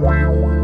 Wow.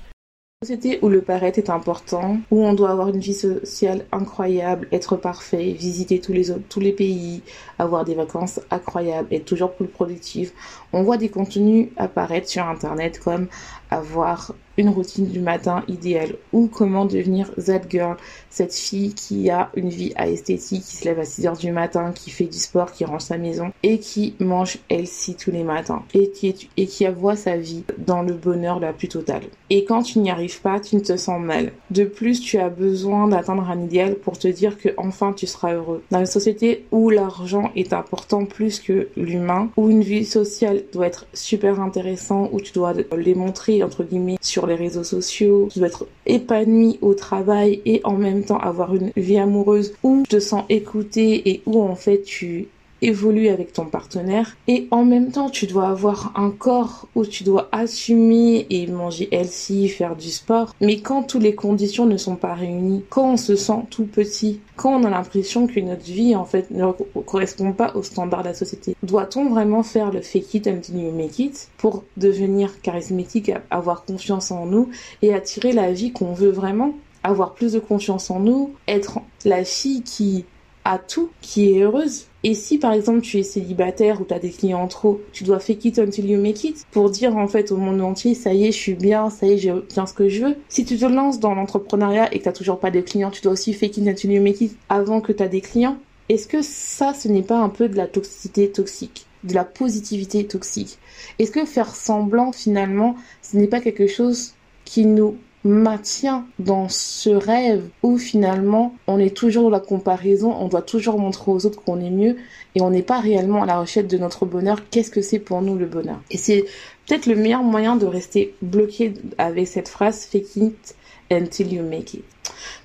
société où le paraître est important, où on doit avoir une vie sociale incroyable, être parfait, visiter tous les autres, tous les pays, avoir des vacances incroyables, être toujours plus productif. On voit des contenus apparaître sur internet comme avoir une routine du matin idéale ou comment devenir that girl, cette fille qui a une vie à esthétique, qui se lève à 6 heures du matin, qui fait du sport, qui range sa maison et qui mange healthy tous les matins et qui, et qui voit sa vie dans le bonheur la plus totale. Et quand tu n'y arrives pas, tu ne te sens mal. De plus, tu as besoin d'atteindre un idéal pour te dire que enfin tu seras heureux. Dans une société où l'argent est important plus que l'humain, où une vie sociale doit être super intéressant, où tu dois les montrer entre guillemets sur les réseaux sociaux, tu dois être épanoui au travail et en même temps avoir une vie amoureuse où tu te sens écouté et où en fait tu évoluer avec ton partenaire et en même temps tu dois avoir un corps où tu dois assumer et manger healthy, faire du sport. Mais quand toutes les conditions ne sont pas réunies, quand on se sent tout petit, quand on a l'impression que notre vie en fait ne correspond pas aux standards de la société, doit-on vraiment faire le fake it until you make it pour devenir charismatique, avoir confiance en nous et attirer la vie qu'on veut vraiment? Avoir plus de confiance en nous, être la fille qui a tout, qui est heureuse et si par exemple tu es célibataire ou tu as des clients trop, tu dois fake it until you make it pour dire en fait au monde entier ça y est, je suis bien, ça y est, j'ai bien ce que je veux. Si tu te lances dans l'entrepreneuriat et que tu toujours pas de clients, tu dois aussi fake it until you make it avant que tu as des clients. Est-ce que ça ce n'est pas un peu de la toxicité toxique, de la positivité toxique? Est-ce que faire semblant finalement, ce n'est pas quelque chose qui nous maintient dans ce rêve où finalement on est toujours dans la comparaison, on doit toujours montrer aux autres qu'on est mieux et on n'est pas réellement à la recherche de notre bonheur. Qu'est-ce que c'est pour nous le bonheur? Et c'est peut-être le meilleur moyen de rester bloqué avec cette phrase fake it until you make it.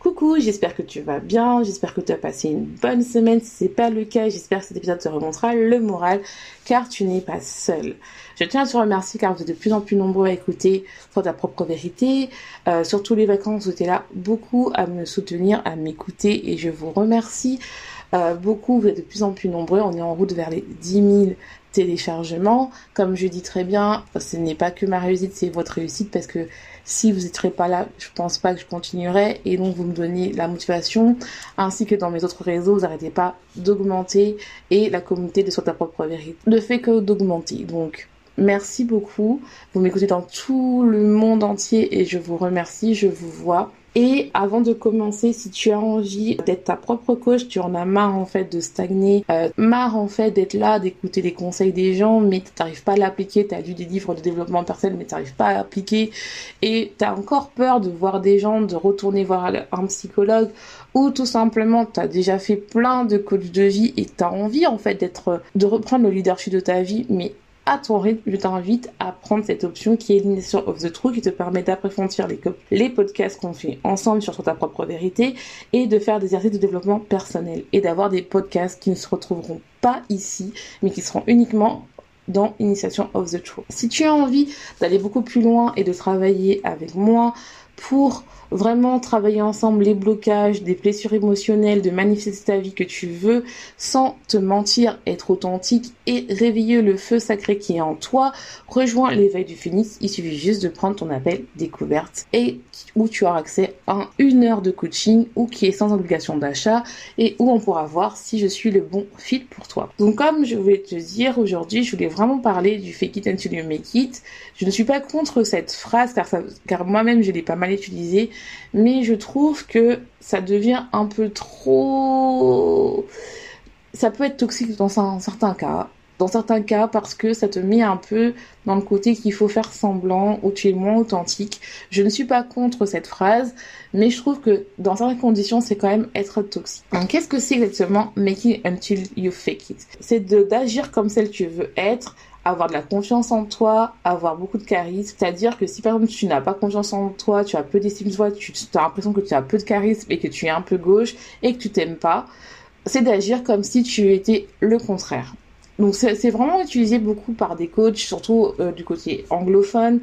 Coucou, j'espère que tu vas bien, j'espère que tu as passé une bonne semaine. Si c'est pas le cas, j'espère que cet épisode te remontera le moral car tu n'es pas seul. Je tiens à te remercier car vous êtes de plus en plus nombreux à écouter pour ta propre vérité. Euh, surtout les vacances, vous êtes là beaucoup à me soutenir, à m'écouter et je vous remercie. Euh, beaucoup, vous êtes de plus en plus nombreux. On est en route vers les 10 000 téléchargements. Comme je dis très bien, ce n'est pas que ma réussite, c'est votre réussite parce que si vous n'étiez pas là, je pense pas que je continuerai et donc vous me donnez la motivation ainsi que dans mes autres réseaux, vous n'arrêtez pas d'augmenter et la communauté de Soit ta propre vérité ne fait que d'augmenter. Donc merci beaucoup. Vous m'écoutez dans tout le monde entier et je vous remercie, je vous vois. Et avant de commencer, si tu as envie d'être ta propre coach, tu en as marre en fait de stagner, euh, marre en fait d'être là, d'écouter les conseils des gens, mais tu n'arrives pas à l'appliquer, tu as lu des livres de développement personnel, mais tu n'arrives pas à l'appliquer, et tu as encore peur de voir des gens, de retourner voir un psychologue, ou tout simplement tu as déjà fait plein de coachs de vie et tu as envie en fait d'être, de reprendre le leadership de ta vie, mais à ton rythme, je t'invite à prendre cette option qui est l'initiation of the truth qui te permet d'approfondir les, les podcasts qu'on fait ensemble sur ta propre vérité et de faire des exercices de développement personnel et d'avoir des podcasts qui ne se retrouveront pas ici mais qui seront uniquement dans Initiation of the Truth. Si tu as envie d'aller beaucoup plus loin et de travailler avec moi pour vraiment travailler ensemble les blocages, des blessures émotionnelles, de manifester ta vie que tu veux sans te mentir, être authentique et réveiller le feu sacré qui est en toi, rejoins l'éveil du phénix. Il suffit juste de prendre ton appel découverte et où tu auras accès à une heure de coaching ou qui est sans obligation d'achat et où on pourra voir si je suis le bon fit pour toi. Donc comme je voulais te dire aujourd'hui, je voulais vraiment parler du fake it until you make it. Je ne suis pas contre cette phrase car, car moi-même je l'ai pas mal utilisée, mais je trouve que ça devient un peu trop... Ça peut être toxique dans un cas dans certains cas parce que ça te met un peu dans le côté qu'il faut faire semblant ou tu es moins authentique. Je ne suis pas contre cette phrase, mais je trouve que dans certaines conditions, c'est quand même être toxique. Qu'est-ce que c'est exactement making until you fake it? C'est d'agir comme celle que tu veux être, avoir de la confiance en toi, avoir beaucoup de charisme. C'est-à-dire que si par exemple tu n'as pas confiance en toi, tu as peu d'estime de toi, tu as l'impression que tu as peu de charisme et que tu es un peu gauche et que tu t'aimes pas, c'est d'agir comme si tu étais le contraire. Donc c'est vraiment utilisé beaucoup par des coachs, surtout euh, du côté anglophone.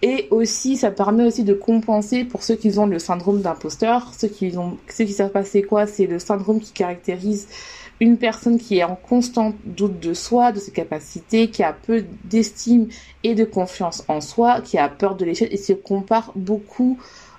Et aussi, ça permet aussi de compenser pour ceux qui ont le syndrome d'imposteur. Ceux qui ont, ceux qui savent pas c'est quoi, c'est le syndrome qui caractérise une personne qui est en constant doute de soi, de ses capacités, qui a peu d'estime et de confiance en soi, qui a peur de l'échec et se compare beaucoup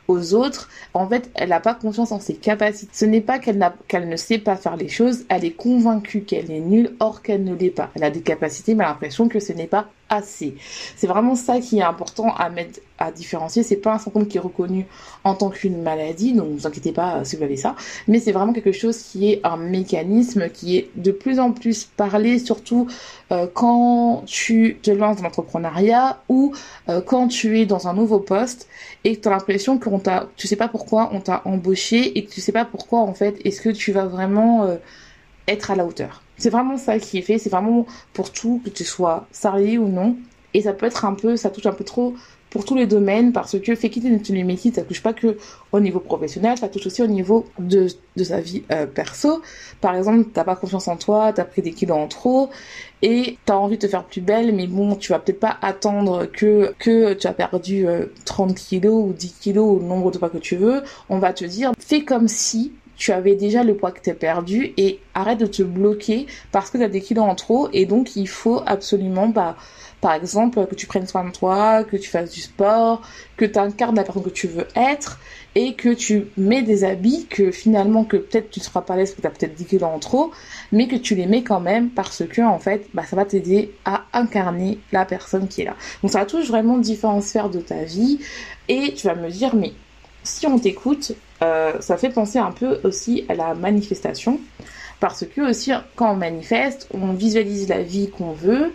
aux autres, en fait, elle n'a pas confiance en ses capacités. Ce n'est pas qu'elle qu'elle ne sait pas faire les choses, elle est convaincue qu'elle est nulle, or qu'elle ne l'est pas. Elle a des capacités, mais l'impression que ce n'est pas assez. C'est vraiment ça qui est important à mettre à différencier. C'est pas un symptôme qui est reconnu en tant qu'une maladie, donc ne vous inquiétez pas si vous avez ça, mais c'est vraiment quelque chose qui est un mécanisme qui est de plus en plus parlé, surtout euh, quand tu te lances dans l'entrepreneuriat ou euh, quand tu es dans un nouveau poste et que tu as l'impression qu'on t'a, tu sais pas pourquoi on t'a embauché et que tu sais pas pourquoi en fait est-ce que tu vas vraiment euh, être à la hauteur. C'est vraiment ça qui est fait, c'est vraiment pour tout, que tu sois salarié ou non. Et ça peut être un peu, ça touche un peu trop pour tous les domaines parce que une métier, ça touche pas que au niveau professionnel, ça touche aussi au niveau de, de sa vie euh, perso. Par exemple, t'as pas confiance en toi, t'as pris des kilos en trop et t'as envie de te faire plus belle, mais bon, tu vas peut-être pas attendre que que tu as perdu 30 euh, kilos ou 10 kilos ou le nombre de poids que tu veux. On va te dire, fais comme si tu avais déjà le poids que tu as perdu et arrête de te bloquer parce que tu as des kilos en trop et donc il faut absolument bah par exemple que tu prennes soin de toi, que tu fasses du sport, que tu incarnes la personne que tu veux être et que tu mets des habits que finalement que peut-être tu ne seras pas l'aise parce que tu as peut-être 10 kilos en trop mais que tu les mets quand même parce que en fait bah ça va t'aider à incarner la personne qui est là. Donc ça touche vraiment différentes sphères de ta vie et tu vas me dire mais si on t'écoute, euh, ça fait penser un peu aussi à la manifestation. Parce que aussi, quand on manifeste, on visualise la vie qu'on veut.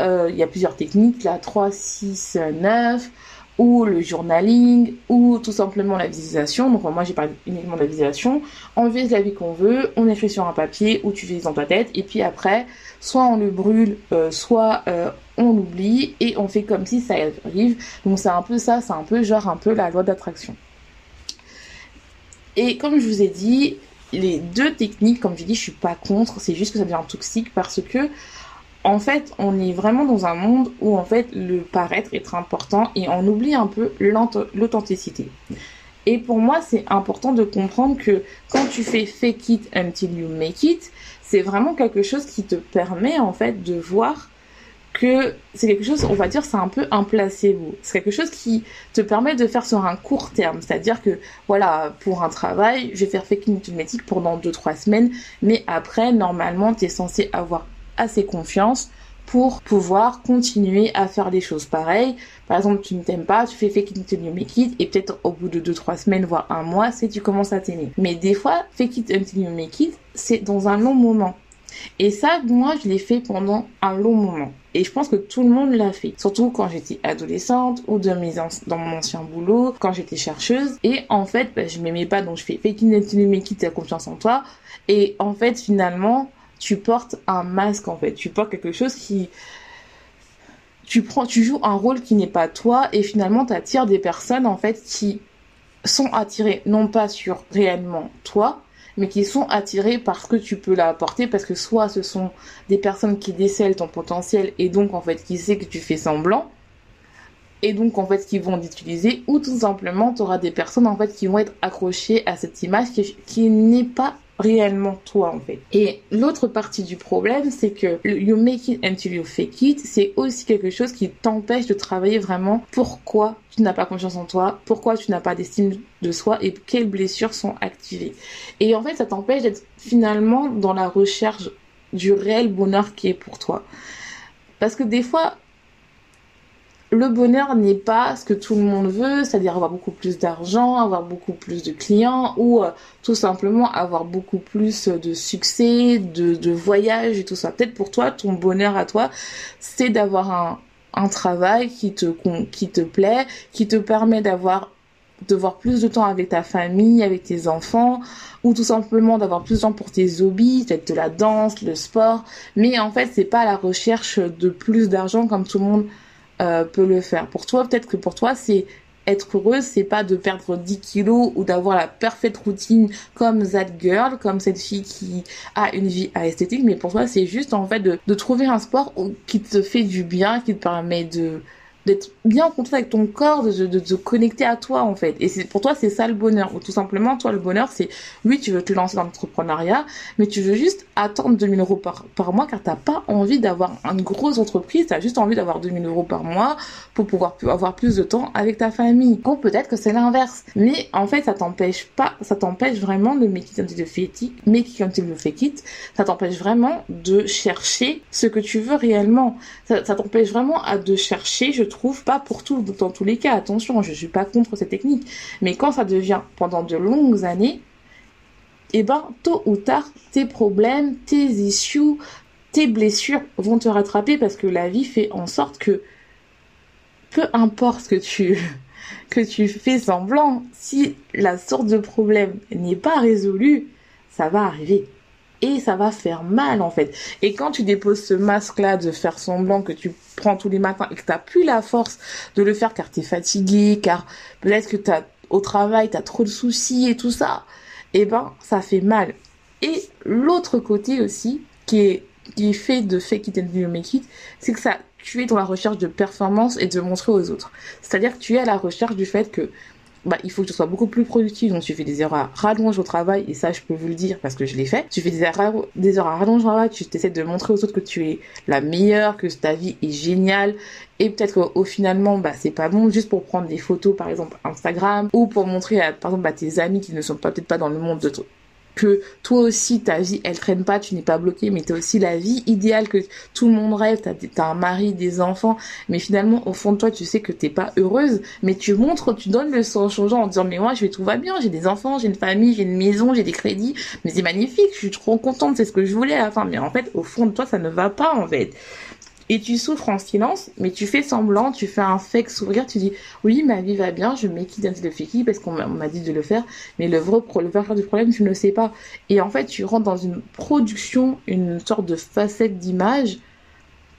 Euh, il y a plusieurs techniques, la 3, 6, 9, ou le journaling, ou tout simplement la visualisation. Donc moi j'ai parlé uniquement de la visualisation. On vise la vie qu'on veut, on écrit sur un papier, ou tu vises dans ta tête, et puis après, soit on le brûle, euh, soit on l'oublie, et on fait comme si ça arrive. Donc c'est un peu ça, c'est un peu genre un peu la loi d'attraction. Et comme je vous ai dit, les deux techniques, comme je dis, je suis pas contre, c'est juste que ça devient toxique parce que en fait, on est vraiment dans un monde où en fait le paraître est important et on oublie un peu l'authenticité. Et pour moi, c'est important de comprendre que quand tu fais fake it until you make it, c'est vraiment quelque chose qui te permet en fait de voir que c'est quelque chose, on va dire, c'est un peu un placebo. C'est quelque chose qui te permet de faire sur un court terme. C'est-à-dire que, voilà, pour un travail, je vais faire fake automatique pendant 2-3 semaines, mais après, normalement, tu es censé avoir assez confiance pour pouvoir continuer à faire des choses pareilles. Par exemple, tu ne t'aimes pas, tu fais fake it until you make it, et peut-être au bout de 2-3 semaines, voire un mois, c'est tu commences à t'aimer. Mais des fois, fake it until you make it, c'est dans un long moment. Et ça, moi, je l'ai fait pendant un long moment. Et je pense que tout le monde l'a fait. Surtout quand j'étais adolescente ou dans, mes dans mon ancien boulot, quand j'étais chercheuse. Et en fait, bah, je m'aimais pas, donc je fais fake it mais qui ta confiance en toi. Et en fait, finalement, tu portes un masque, en fait. Tu portes quelque chose qui, tu prends, tu joues un rôle qui n'est pas toi et finalement tu attires des personnes en fait qui sont attirées non pas sur réellement toi, mais qui sont attirés parce que tu peux l'apporter, parce que soit ce sont des personnes qui décèlent ton potentiel et donc en fait qui sait que tu fais semblant, et donc en fait qui vont l'utiliser ou tout simplement tu auras des personnes en fait qui vont être accrochées à cette image qui n'est pas réellement toi en fait. Et l'autre partie du problème, c'est que you make it until you fake it, c'est aussi quelque chose qui t'empêche de travailler vraiment pourquoi tu n'as pas confiance en toi, pourquoi tu n'as pas d'estime de soi et quelles blessures sont activées. Et en fait, ça t'empêche d'être finalement dans la recherche du réel bonheur qui est pour toi. Parce que des fois, le bonheur n'est pas ce que tout le monde veut, c'est-à-dire avoir beaucoup plus d'argent, avoir beaucoup plus de clients ou euh, tout simplement avoir beaucoup plus de succès, de, de voyages et tout ça. Peut-être pour toi, ton bonheur à toi, c'est d'avoir un, un travail qui te, qui te plaît, qui te permet d'avoir de voir plus de temps avec ta famille, avec tes enfants, ou tout simplement d'avoir plus de temps pour tes hobbies, peut-être de la danse, le sport. Mais en fait, c'est pas la recherche de plus d'argent comme tout le monde euh, peut le faire. Pour toi, peut-être que pour toi, c'est être heureuse, c'est pas de perdre 10 kilos ou d'avoir la parfaite routine comme that girl, comme cette fille qui a une vie esthétique, mais pour toi, c'est juste en fait de trouver un sport qui te fait du bien, qui te permet de d'être bien en contact avec ton corps, de, de, te connecter à toi en fait. Et pour toi c'est ça le bonheur. Ou tout simplement toi le bonheur c'est oui tu veux te lancer dans l'entrepreneuriat, mais tu veux juste attendre 2000 euros par, par mois car t'as pas envie d'avoir une grosse entreprise, t'as juste envie d'avoir 2000 euros par mois pour pouvoir avoir plus de temps avec ta famille. Ou peut-être que c'est l'inverse. Mais en fait ça t'empêche pas, ça t'empêche vraiment de make it until you fake it, make it. Ça t'empêche vraiment de chercher ce que tu veux réellement. Ça, ça t'empêche vraiment à de chercher, je trouve pas pour tout, dans tous les cas. Attention, je suis pas contre cette technique. Mais quand ça devient pendant de longues années, eh ben, tôt ou tard, tes problèmes, tes issues, tes blessures vont te rattraper parce que la vie fait en sorte que peu importe ce que tu, que tu fais semblant, si la sorte de problème n'est pas résolue, ça va arriver et ça va faire mal en fait. Et quand tu déposes ce masque-là de faire semblant que tu prends tous les matins et que t'as plus la force de le faire car t'es fatigué, car peut-être que t'as au travail t'as trop de soucis et tout ça, eh ben ça fait mal. Et l'autre côté aussi qui est qui est fait de fake it and you make it, c'est que ça tu es dans la recherche de performance et de montrer aux autres. C'est-à-dire que tu es à la recherche du fait que bah, il faut que tu sois beaucoup plus productif. Donc, tu fais des heures à rallonge au travail, et ça, je peux vous le dire parce que je l'ai fait. Tu fais des heures des heures à rallonge au travail, tu essaies de montrer aux autres que tu es la meilleure, que ta vie est géniale, et peut-être qu'au finalement, bah, c'est pas bon, juste pour prendre des photos, par exemple, Instagram, ou pour montrer à, par exemple, à tes amis qui ne sont peut-être pas dans le monde de, que toi aussi ta vie elle traîne pas, tu n'es pas bloqué, mais tu as aussi la vie idéale que tout le monde rêve, tu as, un mari, des enfants, mais finalement au fond de toi tu sais que t'es pas heureuse, mais tu montres, tu donnes le sens aux gens en disant mais moi je vais tout va bien, j'ai des enfants, j'ai une famille, j'ai une maison, j'ai des crédits, mais c'est magnifique, je suis trop contente, c'est ce que je voulais à mais en fait au fond de toi ça ne va pas en fait et tu souffres en silence, mais tu fais semblant, tu fais un fake sourire, tu dis oui ma vie va bien, je m'équipe d'un de fake parce qu'on m'a dit de le faire, mais le vrai problème tu ne le sais pas. Et en fait tu rentres dans une production, une sorte de facette d'image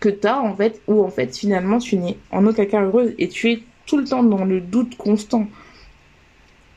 que tu as en fait, où en fait finalement tu n'es en aucun cas heureuse et tu es tout le temps dans le doute constant.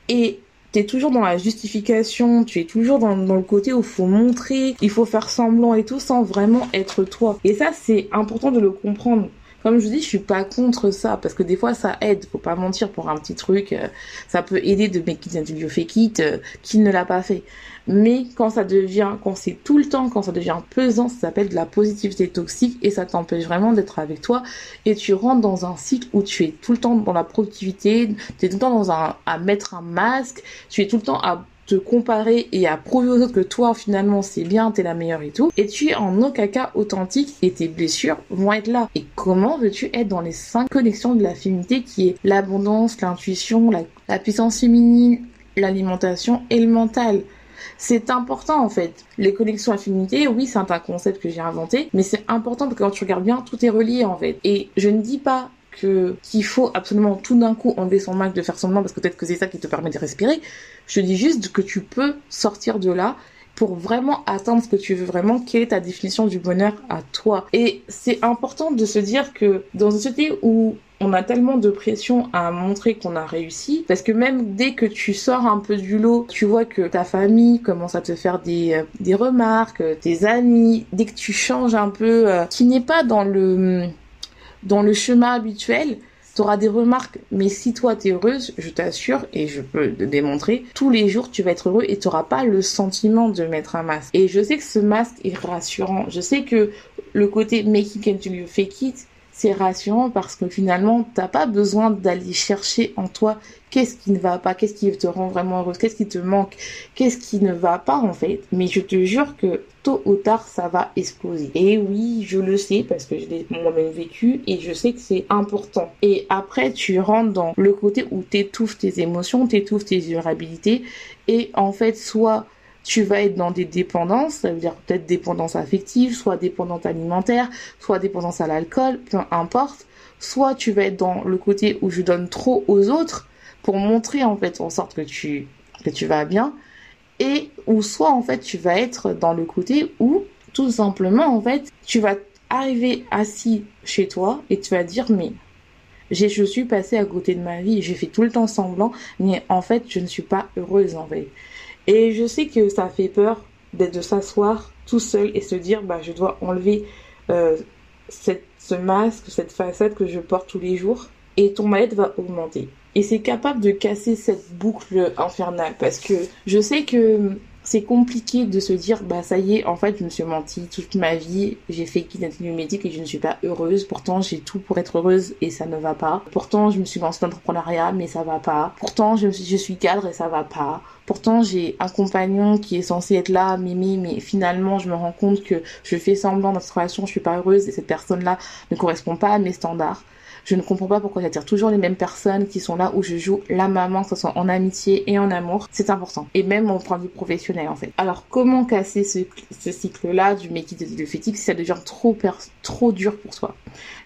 Et tu es toujours dans la justification, tu es toujours dans, le côté où il faut montrer, il faut faire semblant et tout sans vraiment être toi. Et ça, c'est important de le comprendre. Comme je vous dis, je suis pas contre ça parce que des fois ça aide, faut pas mentir pour un petit truc, euh, ça peut aider de make it into fake it euh, qui ne l'a pas fait. Mais quand ça devient, quand c'est tout le temps, quand ça devient pesant, ça s'appelle de la positivité toxique et ça t'empêche vraiment d'être avec toi et tu rentres dans un cycle où tu es tout le temps dans la productivité, tu es tout le temps dans un, à mettre un masque, tu es tout le temps à te comparer et à prouver aux autres que toi finalement c'est bien, t'es la meilleure et tout, et tu es en aucun cas authentique et tes blessures vont être là. Et comment veux-tu être dans les cinq connexions de la féminité qui est l'abondance, l'intuition, la, la puissance féminine, l'alimentation et le mental? C'est important en fait. Les connexions affinités, oui, c'est un concept que j'ai inventé, mais c'est important parce que quand tu regardes bien, tout est relié en fait. Et je ne dis pas qu'il faut absolument tout d'un coup enlever son masque de faire semblant parce que peut-être que c'est ça qui te permet de respirer. Je dis juste que tu peux sortir de là pour vraiment atteindre ce que tu veux vraiment, quelle est ta définition du bonheur à toi. Et c'est important de se dire que dans une société où on a tellement de pression à montrer qu'on a réussi parce que même dès que tu sors un peu du lot, tu vois que ta famille commence à te faire des, euh, des remarques, tes amis, dès que tu changes un peu, euh, qui n'est pas dans le dans le chemin habituel, Tu auras des remarques, mais si toi t'es heureuse, je t'assure, et je peux te démontrer, tous les jours tu vas être heureux et tu n'auras pas le sentiment de mettre un masque. Et je sais que ce masque est rassurant. Je sais que le côté make it and you fake it, c'est rassurant parce que finalement, t'as pas besoin d'aller chercher en toi qu'est-ce qui ne va pas, qu'est-ce qui te rend vraiment heureuse, qu'est-ce qui te manque, qu'est-ce qui ne va pas en fait. Mais je te jure que tôt ou tard, ça va exploser. Et oui, je le sais parce que je l'ai moi-même vécu et je sais que c'est important. Et après, tu rentres dans le côté où t'étouffes tes émotions, t'étouffes tes vulnérabilités et en fait, soit tu vas être dans des dépendances, ça veut dire peut-être dépendance affective, soit dépendance alimentaire, soit dépendance à l'alcool, peu importe. Soit tu vas être dans le côté où je donne trop aux autres pour montrer en fait en sorte que tu que tu vas bien et ou soit en fait tu vas être dans le côté où tout simplement en fait tu vas arriver assis chez toi et tu vas dire mais je suis passé à côté de ma vie, j'ai fait tout le temps semblant mais en fait je ne suis pas heureuse en fait. Et je sais que ça fait peur d'être de s'asseoir tout seul et se dire bah je dois enlever euh, ce masque, cette façade que je porte tous les jours et ton mal-être va augmenter. Et c'est capable de casser cette boucle infernale parce que je sais que c'est compliqué de se dire bah ça y est en fait je me suis menti toute ma vie j'ai fait quitter médic et je ne suis pas heureuse. Pourtant j'ai tout pour être heureuse et ça ne va pas. Pourtant je me suis lancée dans l'entrepreneuriat mais ça va pas. Pourtant je, suis cadre et ça va pas. Pourtant j'ai un compagnon qui est censé être là Mimi mais finalement je me rends compte que je fais semblant dans cette relation je suis pas heureuse et cette personne là ne correspond pas à mes standards je ne comprends pas pourquoi j'attire toujours les mêmes personnes qui sont là où je joue la maman, que ce soit en amitié et en amour. C'est important. Et même au point de vue professionnel, en fait. Alors, comment casser ce, cycle-là du make it de fétiche si ça devient trop, trop dur pour soi?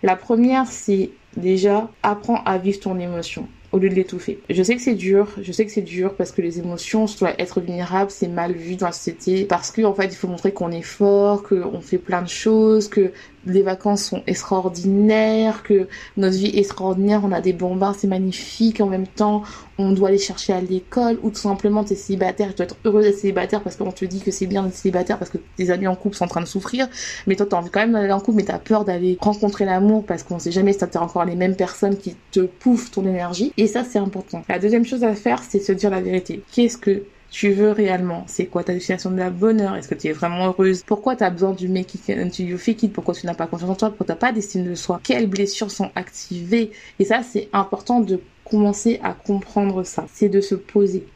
La première, c'est déjà apprends à vivre ton émotion au lieu de l'étouffer. Je sais que c'est dur, je sais que c'est dur parce que les émotions, soit être vulnérable, c'est mal vu dans la société parce qu'en en fait, il faut montrer qu'on est fort, qu'on fait plein de choses, que les vacances sont extraordinaires, que notre vie est extraordinaire, on a des bombardements, c'est magnifique, en même temps, on doit aller chercher à l'école, ou tout simplement t'es célibataire, tu dois être heureux d'être célibataire parce qu'on te dit que c'est bien d'être célibataire parce que tes amis en couple sont en train de souffrir, mais toi t'as envie quand même d'aller en couple, mais t'as peur d'aller rencontrer l'amour parce qu'on sait jamais si t'as encore les mêmes personnes qui te pouffent ton énergie, et ça c'est important. La deuxième chose à faire, c'est se dire la vérité. Qu'est-ce que tu veux réellement C'est quoi ta destination de la bonheur Est-ce que tu es vraiment heureuse? Pourquoi tu as besoin du make it until you fake it? Pourquoi tu n'as pas confiance en toi? Pourquoi tu n'as pas d'estime de soi? Quelles blessures sont activées? Et ça, c'est important de commencer à comprendre ça. C'est de se poser.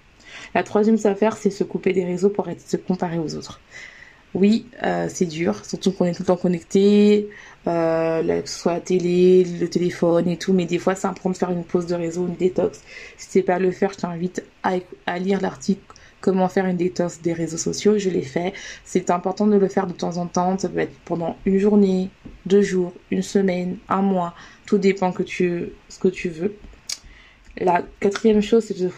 La troisième affaire, c'est se couper des réseaux pour arrêter de se comparer aux autres. Oui, euh, c'est dur, surtout qu'on est tout le temps connecté, euh, soit la télé, le téléphone et tout, mais des fois c'est important de faire une pause de réseau, une détox. Si c'est pas le faire, je t'invite à lire l'article comment faire une détox des réseaux sociaux, je l'ai fait. C'est important de le faire de temps en temps, ça peut être pendant une journée, deux jours, une semaine, un mois, tout dépend que tu, ce que tu veux. La quatrième chose, c'est de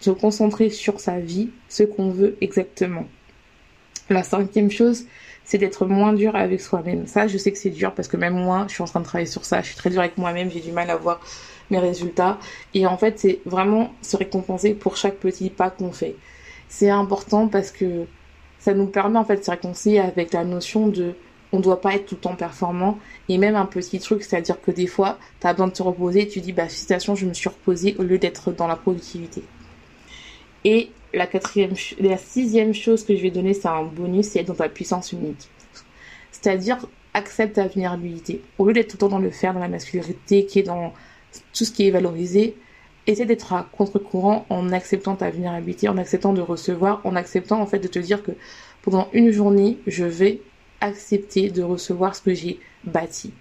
se concentrer sur sa vie, ce qu'on veut exactement. La cinquième chose, c'est d'être moins dur avec soi-même. Ça, je sais que c'est dur parce que même moi, je suis en train de travailler sur ça. Je suis très dur avec moi-même. J'ai du mal à voir mes résultats. Et en fait, c'est vraiment se récompenser pour chaque petit pas qu'on fait c'est important parce que ça nous permet en fait de se réconcilier avec la notion de on doit pas être tout le temps performant. Et même un petit truc c'est à dire que des fois tu as besoin de te reposer et tu dis bah félicitations je me suis reposée au lieu d'être dans la productivité. Et la quatrième la sixième chose que je vais donner c'est un bonus c'est être dans ta puissance unique. C'est à dire accepte ta vulnérabilité. Au lieu d'être tout le temps dans le faire dans la masculinité qui est dans tout ce qui est valorisé essaie d'être à contre-courant en acceptant ta vulnérabilité, en acceptant de recevoir, en acceptant en fait de te dire que pendant une journée, je vais accepter de recevoir ce que j'ai bâti.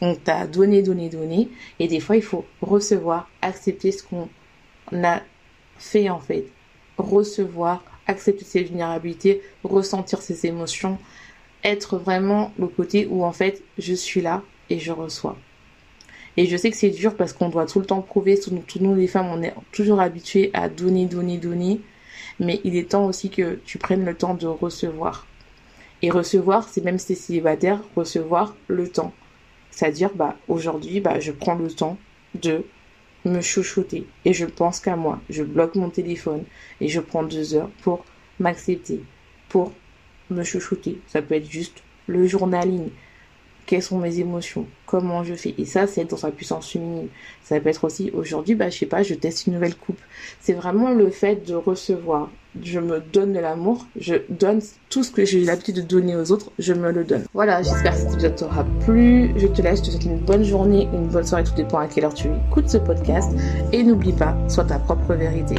Donc t'as donné, donné, donné, et des fois il faut recevoir, accepter ce qu'on a fait en fait, recevoir, accepter ses vulnérabilités, ressentir ses émotions, être vraiment le côté où en fait je suis là et je reçois. Et je sais que c'est dur parce qu'on doit tout le temps prouver, tous nous les femmes, on est toujours habitués à donner, donner, donner. Mais il est temps aussi que tu prennes le temps de recevoir. Et recevoir, c'est même si es célibataire, recevoir le temps. C'est-à-dire, bah, aujourd'hui, bah, je prends le temps de me chouchouter. Et je pense qu'à moi. Je bloque mon téléphone et je prends deux heures pour m'accepter, pour me chouchouter. Ça peut être juste le journaling, quelles sont mes émotions, comment je fais. Et ça, c'est dans sa puissance féminine. Ça peut être aussi, aujourd'hui, bah, je sais pas, je teste une nouvelle coupe. C'est vraiment le fait de recevoir. Je me donne de l'amour, je donne tout ce que j'ai l'habitude de donner aux autres, je me le donne. Voilà, j'espère que cet épisode t'aura plu. Je te laisse, je te souhaite une bonne journée, une bonne soirée, tout dépend à quelle heure tu écoutes ce podcast. Et n'oublie pas, sois ta propre vérité.